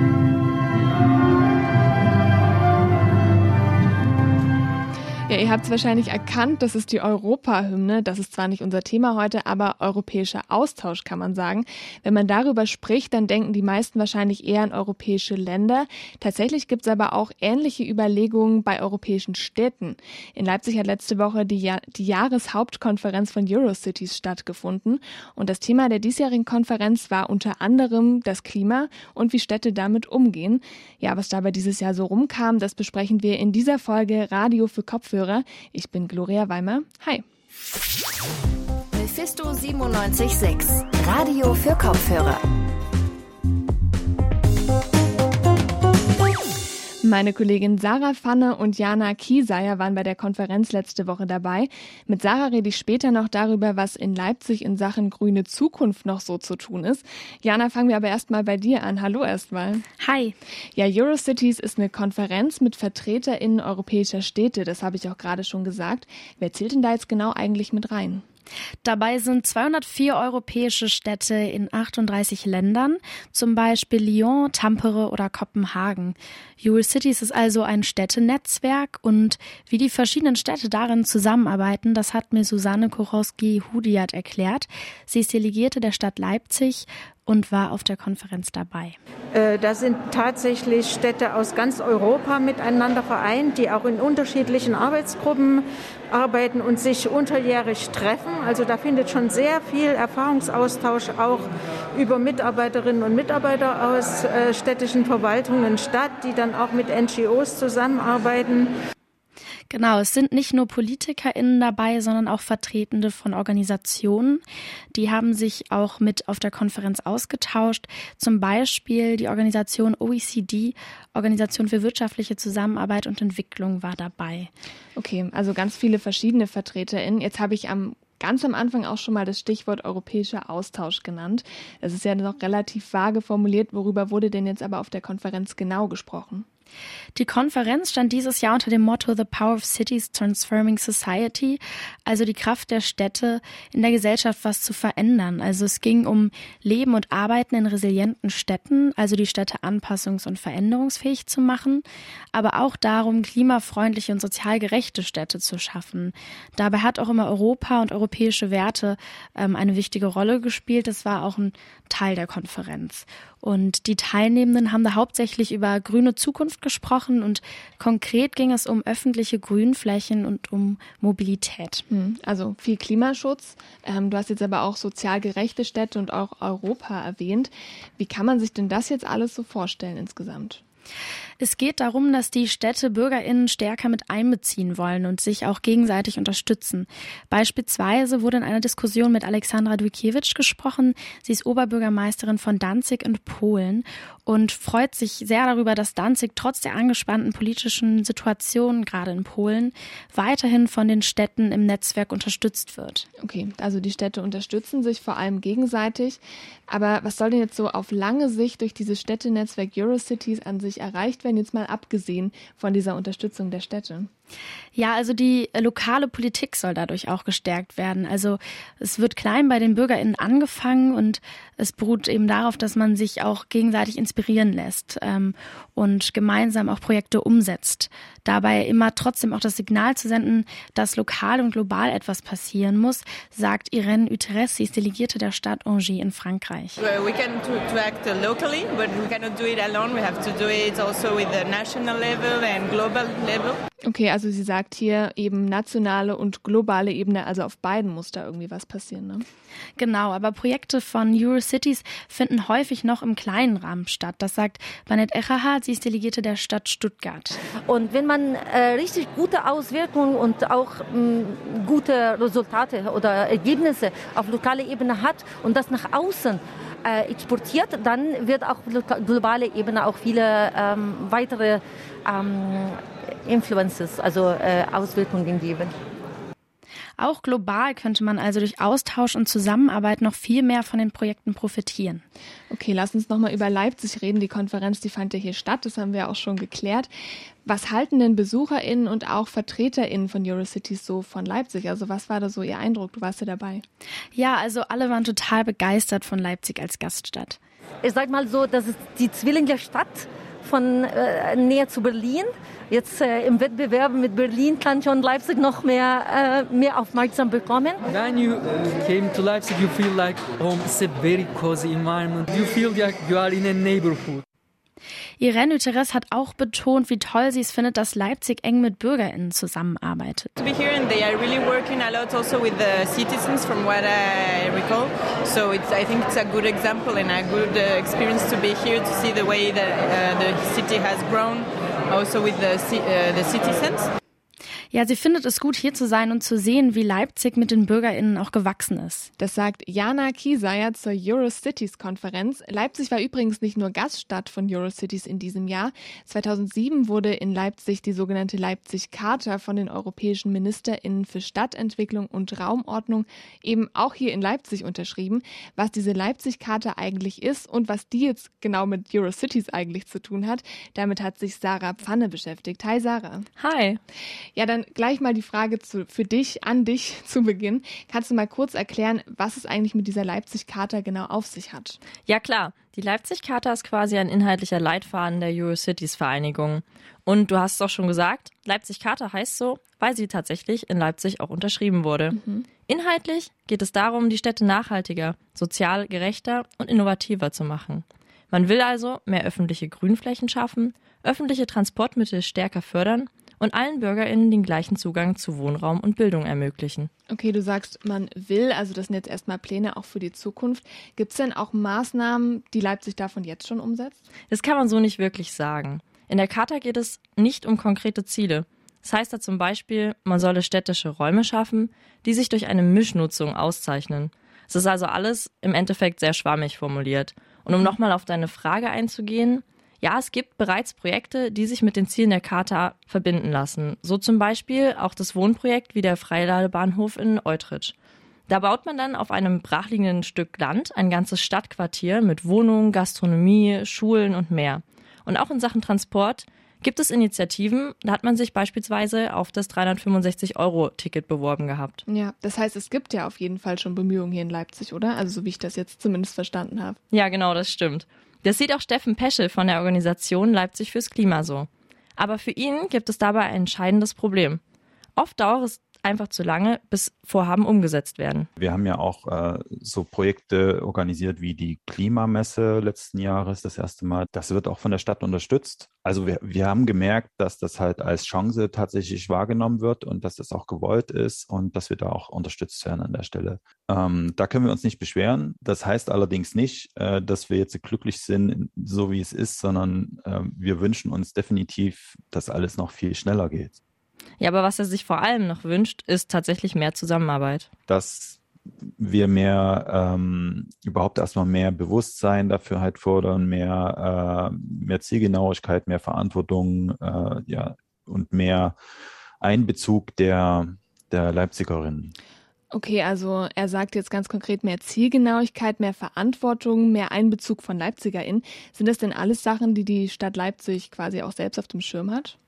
Ja, ihr habt es wahrscheinlich erkannt, das ist die Europahymne. Das ist zwar nicht unser Thema heute, aber europäischer Austausch kann man sagen. Wenn man darüber spricht, dann denken die meisten wahrscheinlich eher an europäische Länder. Tatsächlich gibt es aber auch ähnliche Überlegungen bei europäischen Städten. In Leipzig hat letzte Woche die, ja die Jahreshauptkonferenz von Eurocities stattgefunden. Und das Thema der diesjährigen Konferenz war unter anderem das Klima und wie Städte damit umgehen. Ja, was dabei dieses Jahr so rumkam, das besprechen wir in dieser Folge Radio für Kopfhörer Kopfhörer. Ich bin Gloria Weimer. Hi. Mephisto 976, Radio für Kopfhörer. Meine Kollegin Sarah Pfanne und Jana Kieseyer waren bei der Konferenz letzte Woche dabei. Mit Sarah rede ich später noch darüber, was in Leipzig in Sachen grüne Zukunft noch so zu tun ist. Jana, fangen wir aber erstmal bei dir an. Hallo erstmal. Hi. Ja, Eurocities ist eine Konferenz mit VertreterInnen europäischer Städte. Das habe ich auch gerade schon gesagt. Wer zählt denn da jetzt genau eigentlich mit rein? Dabei sind 204 europäische Städte in 38 Ländern, zum Beispiel Lyon, Tampere oder Kopenhagen. Eurocities ist also ein Städtenetzwerk und wie die verschiedenen Städte darin zusammenarbeiten, das hat mir Susanne Korowski-Hudiat erklärt. Sie ist Delegierte der Stadt Leipzig und war auf der Konferenz dabei. Äh, da sind tatsächlich Städte aus ganz Europa miteinander vereint, die auch in unterschiedlichen Arbeitsgruppen arbeiten und sich unterjährig treffen. Also da findet schon sehr viel Erfahrungsaustausch auch über Mitarbeiterinnen und Mitarbeiter aus äh, städtischen Verwaltungen statt, die dann auch mit NGOs zusammenarbeiten. Genau, es sind nicht nur PolitikerInnen dabei, sondern auch Vertretende von Organisationen. Die haben sich auch mit auf der Konferenz ausgetauscht. Zum Beispiel die Organisation OECD, Organisation für wirtschaftliche Zusammenarbeit und Entwicklung, war dabei. Okay, also ganz viele verschiedene VertreterInnen. Jetzt habe ich am ganz am Anfang auch schon mal das Stichwort europäischer Austausch genannt. Es ist ja noch relativ vage formuliert. Worüber wurde denn jetzt aber auf der Konferenz genau gesprochen? Die Konferenz stand dieses Jahr unter dem Motto The Power of Cities Transforming Society, also die Kraft der Städte in der Gesellschaft was zu verändern. Also es ging um Leben und Arbeiten in resilienten Städten, also die Städte anpassungs- und veränderungsfähig zu machen, aber auch darum, klimafreundliche und sozial gerechte Städte zu schaffen. Dabei hat auch immer Europa und europäische Werte ähm, eine wichtige Rolle gespielt. Das war auch ein Teil der Konferenz. Und die Teilnehmenden haben da hauptsächlich über grüne Zukunft gesprochen und konkret ging es um öffentliche Grünflächen und um Mobilität. Hm, also viel Klimaschutz. Ähm, du hast jetzt aber auch sozial gerechte Städte und auch Europa erwähnt. Wie kann man sich denn das jetzt alles so vorstellen insgesamt? Es geht darum, dass die Städte BürgerInnen stärker mit einbeziehen wollen und sich auch gegenseitig unterstützen. Beispielsweise wurde in einer Diskussion mit Alexandra Dujkiewicz gesprochen. Sie ist Oberbürgermeisterin von Danzig in Polen und freut sich sehr darüber, dass Danzig trotz der angespannten politischen Situation gerade in Polen weiterhin von den Städten im Netzwerk unterstützt wird. Okay, also die Städte unterstützen sich vor allem gegenseitig. Aber was soll denn jetzt so auf lange Sicht durch dieses Städtenetzwerk Eurocities an sich erreicht werden, jetzt mal abgesehen von dieser Unterstützung der Städte? Ja, also die lokale Politik soll dadurch auch gestärkt werden. Also es wird klein bei den BürgerInnen angefangen und es beruht eben darauf, dass man sich auch gegenseitig inspirieren lässt ähm, und gemeinsam auch Projekte umsetzt. Dabei immer trotzdem auch das Signal zu senden, dass lokal und global etwas passieren muss, sagt Irene Uteres, sie ist Delegierte der Stadt Angers in Frankreich. We can to, to act locally, but we cannot do it alone. We have to do it also with the national level and global level. Okay, also sie sagt hier eben nationale und globale Ebene, also auf beiden muss da irgendwie was passieren. Ne? Genau, aber Projekte von Eurocities finden häufig noch im kleinen Rahmen statt. Das sagt Banette Echerhardt, sie ist Delegierte der Stadt Stuttgart. Und wenn man äh, richtig gute Auswirkungen und auch mh, gute Resultate oder Ergebnisse auf lokaler Ebene hat und das nach außen äh, exportiert, dann wird auch globale Ebene auch viele ähm, weitere ähm, Influences, also äh, Auswirkungen geben. Auch global könnte man also durch Austausch und Zusammenarbeit noch viel mehr von den Projekten profitieren. Okay, lass uns nochmal über Leipzig reden. Die Konferenz, die fand ja hier statt, das haben wir auch schon geklärt. Was halten denn BesucherInnen und auch VertreterInnen von Eurocities so von Leipzig? Also was war da so Ihr Eindruck? Du warst ja dabei. Ja, also alle waren total begeistert von Leipzig als Gaststadt. Ich sag mal so, das ist die Zwillinge-Stadt von äh, näher zu Berlin. Jetzt äh, im Wettbewerb mit Berlin kann schon Leipzig noch mehr, äh, mehr Aufmerksamkeit bekommen. When you came to Leipzig, you feel like home. It's a very cozy environment. You feel like you are in a neighborhood. Irene Uteres hat auch betont, wie toll sie es findet, dass Leipzig eng mit BürgerInnen zusammenarbeitet. To be here and they are really working a lot also with the citizens from what I recall. So it's, I think it's a good example and a good uh, experience to be here to see the way that uh, the city has grown also with the, uh, the citizens. Ja, sie findet es gut, hier zu sein und zu sehen, wie Leipzig mit den BürgerInnen auch gewachsen ist. Das sagt Jana Kieseyer zur Eurocities-Konferenz. Leipzig war übrigens nicht nur Gaststadt von Eurocities in diesem Jahr. 2007 wurde in Leipzig die sogenannte Leipzig-Charta von den europäischen MinisterInnen für Stadtentwicklung und Raumordnung eben auch hier in Leipzig unterschrieben. Was diese Leipzig-Charta eigentlich ist und was die jetzt genau mit Eurocities eigentlich zu tun hat, damit hat sich Sarah Pfanne beschäftigt. Hi Sarah. Hi. Ja, dann gleich mal die Frage zu, für dich, an dich zu Beginn. Kannst du mal kurz erklären, was es eigentlich mit dieser Leipzig-Charta genau auf sich hat? Ja, klar. Die Leipzig-Charta ist quasi ein inhaltlicher Leitfaden der Eurocities-Vereinigung. Und du hast es auch schon gesagt, Leipzig-Charta heißt so, weil sie tatsächlich in Leipzig auch unterschrieben wurde. Mhm. Inhaltlich geht es darum, die Städte nachhaltiger, sozial gerechter und innovativer zu machen. Man will also mehr öffentliche Grünflächen schaffen, öffentliche Transportmittel stärker fördern und allen BürgerInnen den gleichen Zugang zu Wohnraum und Bildung ermöglichen. Okay, du sagst, man will, also das sind jetzt erstmal Pläne auch für die Zukunft. Gibt es denn auch Maßnahmen, die Leipzig davon jetzt schon umsetzt? Das kann man so nicht wirklich sagen. In der Charta geht es nicht um konkrete Ziele. Das heißt da zum Beispiel, man solle städtische Räume schaffen, die sich durch eine Mischnutzung auszeichnen. Es ist also alles im Endeffekt sehr schwammig formuliert. Und um nochmal auf deine Frage einzugehen, ja, es gibt bereits Projekte, die sich mit den Zielen der Charta verbinden lassen. So zum Beispiel auch das Wohnprojekt wie der Freiladebahnhof in Eutrich. Da baut man dann auf einem brachliegenden Stück Land ein ganzes Stadtquartier mit Wohnungen, Gastronomie, Schulen und mehr. Und auch in Sachen Transport gibt es Initiativen. Da hat man sich beispielsweise auf das 365-Euro-Ticket beworben gehabt. Ja, das heißt, es gibt ja auf jeden Fall schon Bemühungen hier in Leipzig, oder? Also so wie ich das jetzt zumindest verstanden habe. Ja, genau, das stimmt. Das sieht auch Steffen Peschel von der Organisation Leipzig fürs Klima so. Aber für ihn gibt es dabei ein entscheidendes Problem. Oft dauert es einfach zu lange, bis Vorhaben umgesetzt werden. Wir haben ja auch äh, so Projekte organisiert wie die Klimamesse letzten Jahres, das erste Mal. Das wird auch von der Stadt unterstützt. Also wir, wir haben gemerkt, dass das halt als Chance tatsächlich wahrgenommen wird und dass das auch gewollt ist und dass wir da auch unterstützt werden an der Stelle. Ähm, da können wir uns nicht beschweren. Das heißt allerdings nicht, äh, dass wir jetzt glücklich sind, so wie es ist, sondern äh, wir wünschen uns definitiv, dass alles noch viel schneller geht. Ja, aber was er sich vor allem noch wünscht, ist tatsächlich mehr Zusammenarbeit. Dass wir mehr, ähm, überhaupt erstmal mehr Bewusstsein dafür halt fordern, mehr, äh, mehr Zielgenauigkeit, mehr Verantwortung, äh, ja, und mehr Einbezug der, der Leipzigerinnen. Okay, also er sagt jetzt ganz konkret mehr Zielgenauigkeit, mehr Verantwortung, mehr Einbezug von LeipzigerInnen. Sind das denn alles Sachen, die die Stadt Leipzig quasi auch selbst auf dem Schirm hat?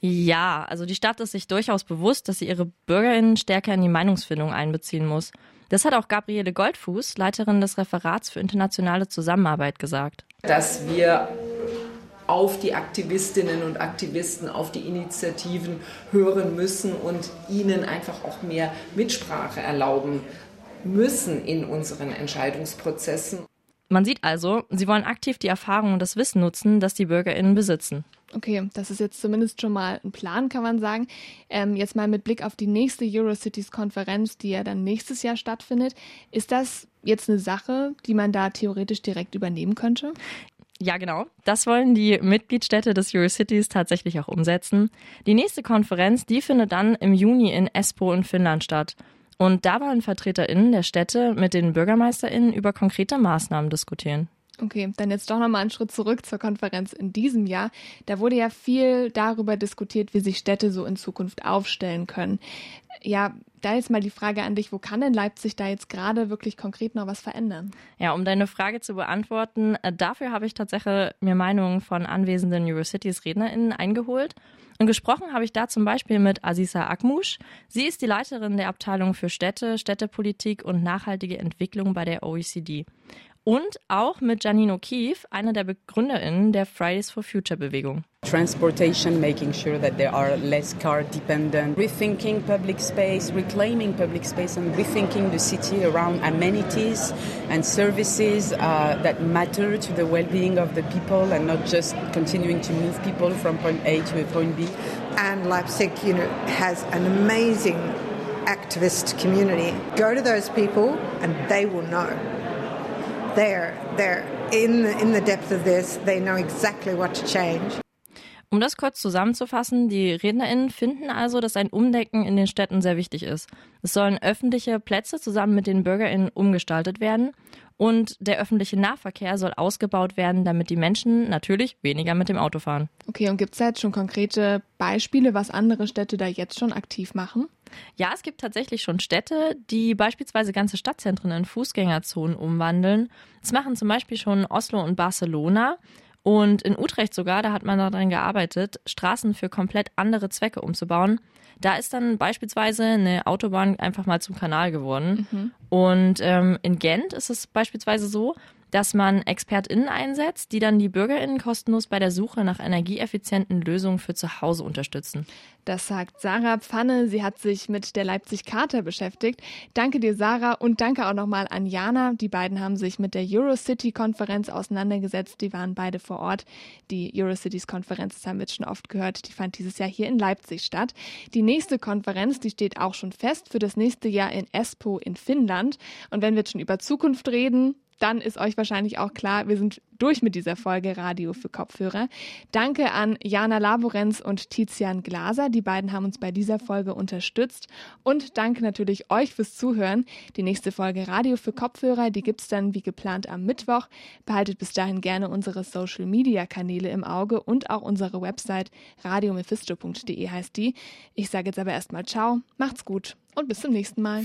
Ja, also die Stadt ist sich durchaus bewusst, dass sie ihre BürgerInnen stärker in die Meinungsfindung einbeziehen muss. Das hat auch Gabriele Goldfuß, Leiterin des Referats für internationale Zusammenarbeit, gesagt. Dass wir auf die Aktivistinnen und Aktivisten, auf die Initiativen hören müssen und ihnen einfach auch mehr Mitsprache erlauben müssen in unseren Entscheidungsprozessen. Man sieht also, sie wollen aktiv die Erfahrung und das Wissen nutzen, das die Bürgerinnen besitzen. Okay, das ist jetzt zumindest schon mal ein Plan, kann man sagen. Ähm, jetzt mal mit Blick auf die nächste Eurocities-Konferenz, die ja dann nächstes Jahr stattfindet. Ist das jetzt eine Sache, die man da theoretisch direkt übernehmen könnte? Ja, genau. Das wollen die Mitgliedstädte des Eurocities tatsächlich auch umsetzen. Die nächste Konferenz, die findet dann im Juni in Espoo in Finnland statt. Und da wollen VertreterInnen der Städte mit den BürgermeisterInnen über konkrete Maßnahmen diskutieren. Okay, dann jetzt doch nochmal einen Schritt zurück zur Konferenz in diesem Jahr. Da wurde ja viel darüber diskutiert, wie sich Städte so in Zukunft aufstellen können. Ja, Da jetzt mal die Frage an dich, wo kann denn Leipzig da jetzt gerade wirklich konkret noch was verändern? Ja, um deine Frage zu beantworten, äh, dafür habe ich tatsächlich mir Meinungen von anwesenden Eurocities RednerInnen eingeholt. Und gesprochen habe ich da zum Beispiel mit Aziza Akmusch. Sie ist die Leiterin der Abteilung für Städte, Städtepolitik und nachhaltige Entwicklung bei der OECD. Und auch mit Janine O'Keefe, einer der BegründerInnen der Fridays for Future Bewegung. Transportation, making sure that they are less car dependent, rethinking public space, reclaiming public space, and rethinking the city around amenities and services uh, that matter to the well being of the people and not just continuing to move people from point A to point B. And Leipzig, you know, has an amazing activist community. Go to those people and they will know. They're, they're in, the, in the depth of this, they know exactly what to change. Um das kurz zusammenzufassen, die RednerInnen finden also, dass ein Umdecken in den Städten sehr wichtig ist. Es sollen öffentliche Plätze zusammen mit den BürgerInnen umgestaltet werden und der öffentliche Nahverkehr soll ausgebaut werden, damit die Menschen natürlich weniger mit dem Auto fahren. Okay, und gibt es jetzt schon konkrete Beispiele, was andere Städte da jetzt schon aktiv machen? Ja, es gibt tatsächlich schon Städte, die beispielsweise ganze Stadtzentren in Fußgängerzonen umwandeln. Das machen zum Beispiel schon Oslo und Barcelona. Und in Utrecht sogar, da hat man daran gearbeitet, Straßen für komplett andere Zwecke umzubauen. Da ist dann beispielsweise eine Autobahn einfach mal zum Kanal geworden. Mhm. Und ähm, in Gent ist es beispielsweise so, dass man ExpertInnen einsetzt, die dann die BürgerInnen kostenlos bei der Suche nach energieeffizienten Lösungen für zu Hause unterstützen. Das sagt Sarah Pfanne. Sie hat sich mit der Leipzig-Charta beschäftigt. Danke dir, Sarah, und danke auch nochmal an Jana. Die beiden haben sich mit der Eurocity-Konferenz auseinandergesetzt. Die waren beide vor Ort. Die Eurocities-Konferenz, das haben wir schon oft gehört, die fand dieses Jahr hier in Leipzig statt. Die nächste Konferenz, die steht auch schon fest für das nächste Jahr in Espoo in Finnland. Und wenn wir jetzt schon über Zukunft reden, dann ist euch wahrscheinlich auch klar, wir sind durch mit dieser Folge Radio für Kopfhörer. Danke an Jana Laborenz und Tizian Glaser. Die beiden haben uns bei dieser Folge unterstützt. Und danke natürlich euch fürs Zuhören. Die nächste Folge Radio für Kopfhörer, die gibt es dann wie geplant am Mittwoch. Behaltet bis dahin gerne unsere Social Media Kanäle im Auge und auch unsere Website radiomephisto.de heißt die. Ich sage jetzt aber erstmal Ciao, macht's gut und bis zum nächsten Mal.